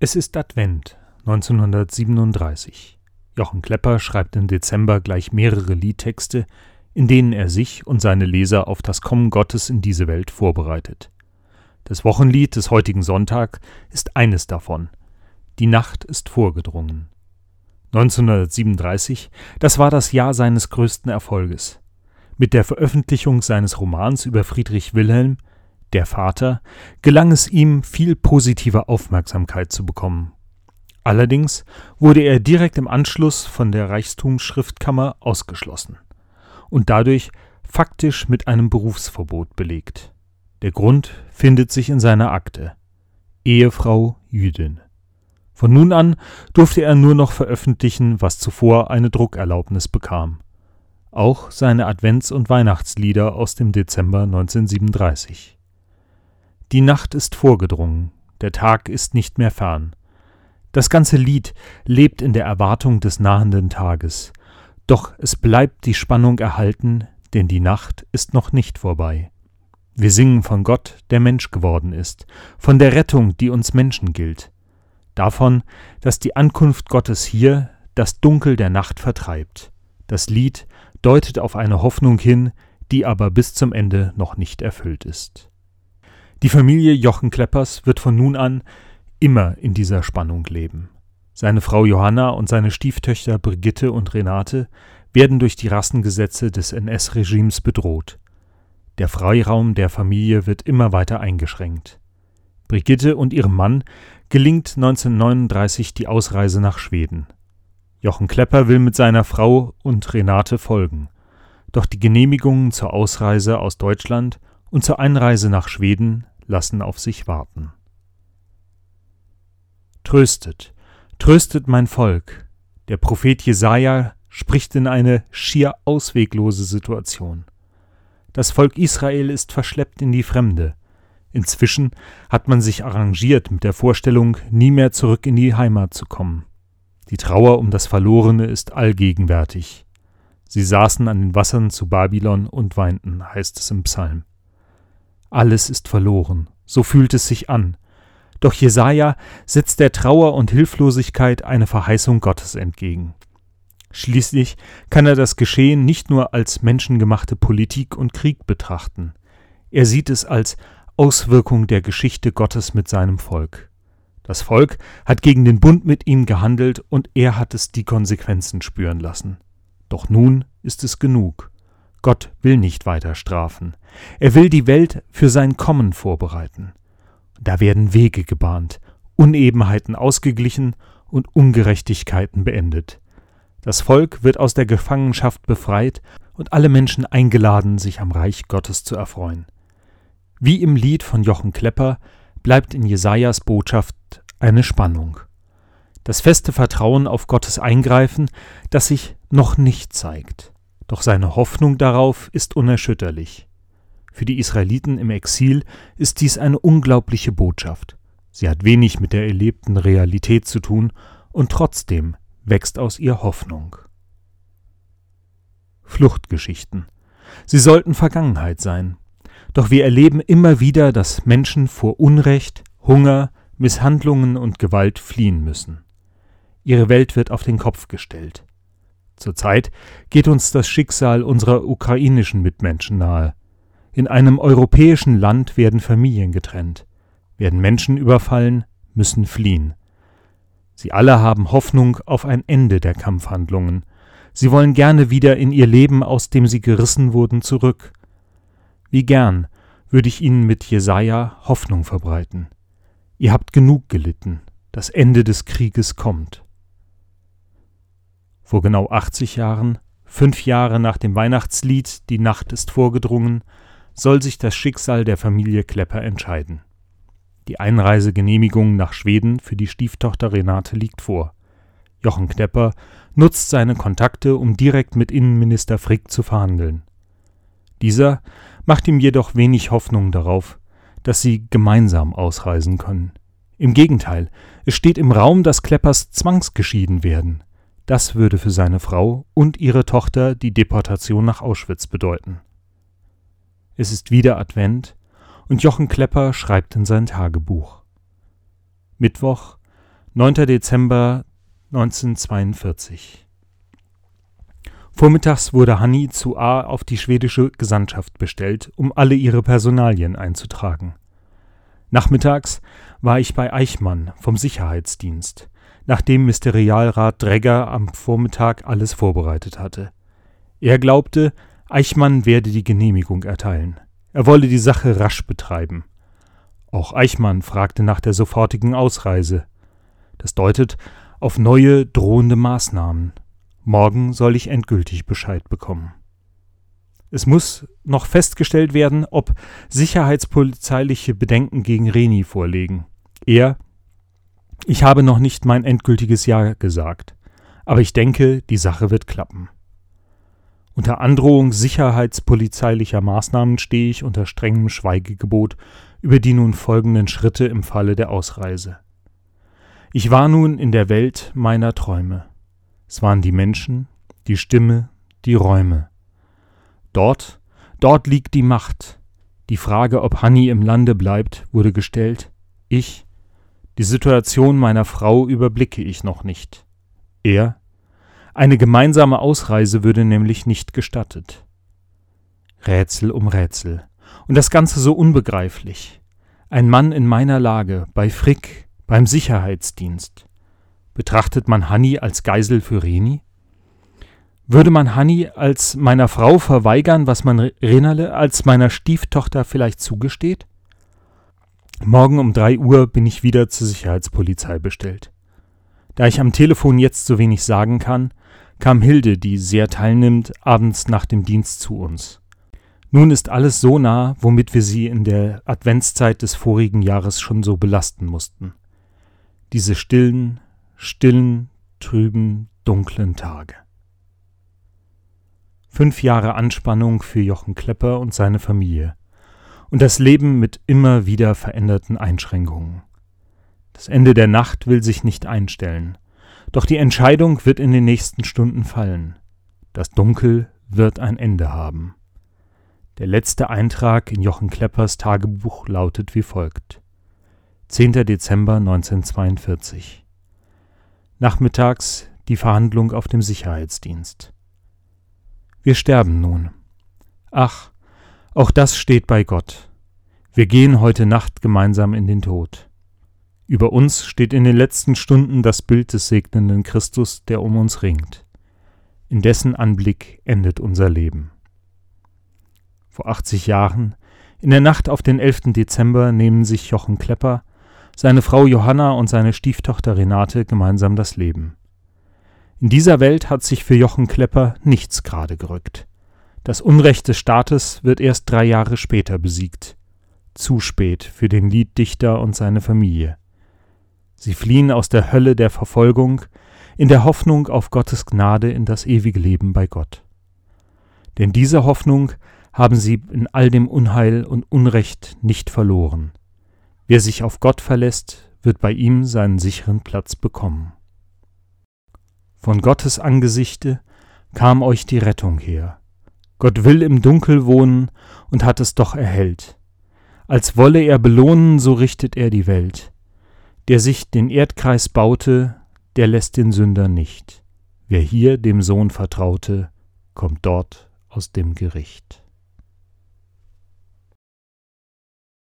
Es ist Advent 1937. Jochen Klepper schreibt im Dezember gleich mehrere Liedtexte, in denen er sich und seine Leser auf das Kommen Gottes in diese Welt vorbereitet. Das Wochenlied des heutigen Sonntag ist eines davon. Die Nacht ist vorgedrungen. 1937, das war das Jahr seines größten Erfolges. Mit der Veröffentlichung seines Romans über Friedrich Wilhelm der Vater, gelang es ihm, viel positive Aufmerksamkeit zu bekommen. Allerdings wurde er direkt im Anschluss von der Reichstumsschriftkammer ausgeschlossen und dadurch faktisch mit einem Berufsverbot belegt. Der Grund findet sich in seiner Akte. Ehefrau Jüdin. Von nun an durfte er nur noch veröffentlichen, was zuvor eine Druckerlaubnis bekam. Auch seine Advents- und Weihnachtslieder aus dem Dezember 1937. Die Nacht ist vorgedrungen, der Tag ist nicht mehr fern. Das ganze Lied lebt in der Erwartung des nahenden Tages, doch es bleibt die Spannung erhalten, denn die Nacht ist noch nicht vorbei. Wir singen von Gott, der Mensch geworden ist, von der Rettung, die uns Menschen gilt, davon, dass die Ankunft Gottes hier das Dunkel der Nacht vertreibt. Das Lied deutet auf eine Hoffnung hin, die aber bis zum Ende noch nicht erfüllt ist. Die Familie Jochen Kleppers wird von nun an immer in dieser Spannung leben. Seine Frau Johanna und seine Stieftöchter Brigitte und Renate werden durch die Rassengesetze des NS-Regimes bedroht. Der Freiraum der Familie wird immer weiter eingeschränkt. Brigitte und ihrem Mann gelingt 1939 die Ausreise nach Schweden. Jochen Klepper will mit seiner Frau und Renate folgen. Doch die Genehmigungen zur Ausreise aus Deutschland und zur Einreise nach Schweden lassen auf sich warten. Tröstet, tröstet mein Volk. Der Prophet Jesaja spricht in eine schier ausweglose Situation. Das Volk Israel ist verschleppt in die Fremde. Inzwischen hat man sich arrangiert mit der Vorstellung, nie mehr zurück in die Heimat zu kommen. Die Trauer um das Verlorene ist allgegenwärtig. Sie saßen an den Wassern zu Babylon und weinten, heißt es im Psalm. Alles ist verloren, so fühlt es sich an. Doch Jesaja setzt der Trauer und Hilflosigkeit eine Verheißung Gottes entgegen. Schließlich kann er das Geschehen nicht nur als menschengemachte Politik und Krieg betrachten. Er sieht es als Auswirkung der Geschichte Gottes mit seinem Volk. Das Volk hat gegen den Bund mit ihm gehandelt und er hat es die Konsequenzen spüren lassen. Doch nun ist es genug. Gott will nicht weiter strafen. Er will die Welt für sein Kommen vorbereiten. Da werden Wege gebahnt, Unebenheiten ausgeglichen und Ungerechtigkeiten beendet. Das Volk wird aus der Gefangenschaft befreit und alle Menschen eingeladen, sich am Reich Gottes zu erfreuen. Wie im Lied von Jochen Klepper bleibt in Jesajas Botschaft eine Spannung. Das feste Vertrauen auf Gottes Eingreifen, das sich noch nicht zeigt. Doch seine Hoffnung darauf ist unerschütterlich. Für die Israeliten im Exil ist dies eine unglaubliche Botschaft. Sie hat wenig mit der erlebten Realität zu tun, und trotzdem wächst aus ihr Hoffnung. Fluchtgeschichten. Sie sollten Vergangenheit sein. Doch wir erleben immer wieder, dass Menschen vor Unrecht, Hunger, Misshandlungen und Gewalt fliehen müssen. Ihre Welt wird auf den Kopf gestellt. Zurzeit geht uns das Schicksal unserer ukrainischen Mitmenschen nahe. In einem europäischen Land werden Familien getrennt, werden Menschen überfallen, müssen fliehen. Sie alle haben Hoffnung auf ein Ende der Kampfhandlungen. Sie wollen gerne wieder in ihr Leben, aus dem sie gerissen wurden, zurück. Wie gern würde ich ihnen mit Jesaja Hoffnung verbreiten. Ihr habt genug gelitten. Das Ende des Krieges kommt. Vor genau 80 Jahren, fünf Jahre nach dem Weihnachtslied Die Nacht ist vorgedrungen, soll sich das Schicksal der Familie Klepper entscheiden. Die Einreisegenehmigung nach Schweden für die Stieftochter Renate liegt vor. Jochen Klepper nutzt seine Kontakte, um direkt mit Innenminister Frick zu verhandeln. Dieser macht ihm jedoch wenig Hoffnung darauf, dass sie gemeinsam ausreisen können. Im Gegenteil, es steht im Raum, dass Kleppers zwangsgeschieden werden. Das würde für seine Frau und ihre Tochter die Deportation nach Auschwitz bedeuten. Es ist wieder Advent und Jochen Klepper schreibt in sein Tagebuch. Mittwoch, 9. Dezember 1942 Vormittags wurde Hanni zu A auf die schwedische Gesandtschaft bestellt, um alle ihre Personalien einzutragen. Nachmittags war ich bei Eichmann vom Sicherheitsdienst, nachdem Ministerialrat Dregger am Vormittag alles vorbereitet hatte. Er glaubte, Eichmann werde die Genehmigung erteilen. Er wolle die Sache rasch betreiben. Auch Eichmann fragte nach der sofortigen Ausreise. Das deutet auf neue drohende Maßnahmen. Morgen soll ich endgültig Bescheid bekommen. Es muss noch festgestellt werden, ob sicherheitspolizeiliche Bedenken gegen Reni vorliegen. Er Ich habe noch nicht mein endgültiges Ja gesagt, aber ich denke, die Sache wird klappen. Unter Androhung sicherheitspolizeilicher Maßnahmen stehe ich unter strengem Schweigegebot über die nun folgenden Schritte im Falle der Ausreise. Ich war nun in der Welt meiner Träume. Es waren die Menschen, die Stimme, die Räume. Dort, dort liegt die Macht. Die Frage, ob Hanni im Lande bleibt, wurde gestellt. Ich, die Situation meiner Frau überblicke ich noch nicht. Er, eine gemeinsame Ausreise würde nämlich nicht gestattet. Rätsel um Rätsel. Und das Ganze so unbegreiflich. Ein Mann in meiner Lage, bei Frick, beim Sicherheitsdienst. Betrachtet man Hanni als Geisel für Reni? Würde man Hanni als meiner Frau verweigern, was man Renerle als meiner Stieftochter vielleicht zugesteht? Morgen um drei Uhr bin ich wieder zur Sicherheitspolizei bestellt. Da ich am Telefon jetzt so wenig sagen kann, kam Hilde, die sehr teilnimmt, abends nach dem Dienst zu uns. Nun ist alles so nah, womit wir sie in der Adventszeit des vorigen Jahres schon so belasten mussten diese stillen, stillen, trüben, dunklen Tage. Fünf Jahre Anspannung für Jochen Klepper und seine Familie und das Leben mit immer wieder veränderten Einschränkungen. Das Ende der Nacht will sich nicht einstellen, doch die Entscheidung wird in den nächsten Stunden fallen. Das Dunkel wird ein Ende haben. Der letzte Eintrag in Jochen Kleppers Tagebuch lautet wie folgt. 10. Dezember 1942. Nachmittags die Verhandlung auf dem Sicherheitsdienst. Wir sterben nun. Ach, auch das steht bei Gott. Wir gehen heute Nacht gemeinsam in den Tod. Über uns steht in den letzten Stunden das Bild des segnenden Christus, der um uns ringt. In dessen Anblick endet unser Leben. Vor 80 Jahren, in der Nacht auf den 11. Dezember, nehmen sich Jochen Klepper, seine Frau Johanna und seine Stieftochter Renate gemeinsam das Leben. In dieser Welt hat sich für Jochen Klepper nichts gerade gerückt. Das Unrecht des Staates wird erst drei Jahre später besiegt. Zu spät für den Lieddichter und seine Familie. Sie fliehen aus der Hölle der Verfolgung in der Hoffnung auf Gottes Gnade in das ewige Leben bei Gott. Denn diese Hoffnung haben sie in all dem Unheil und Unrecht nicht verloren. Wer sich auf Gott verlässt, wird bei ihm seinen sicheren Platz bekommen. Von Gottes Angesichte kam euch die Rettung her. Gott will im Dunkel wohnen und hat es doch erhellt. Als wolle er belohnen, so richtet er die Welt. Der sich den Erdkreis baute, der lässt den Sünder nicht. Wer hier dem Sohn vertraute, kommt dort aus dem Gericht.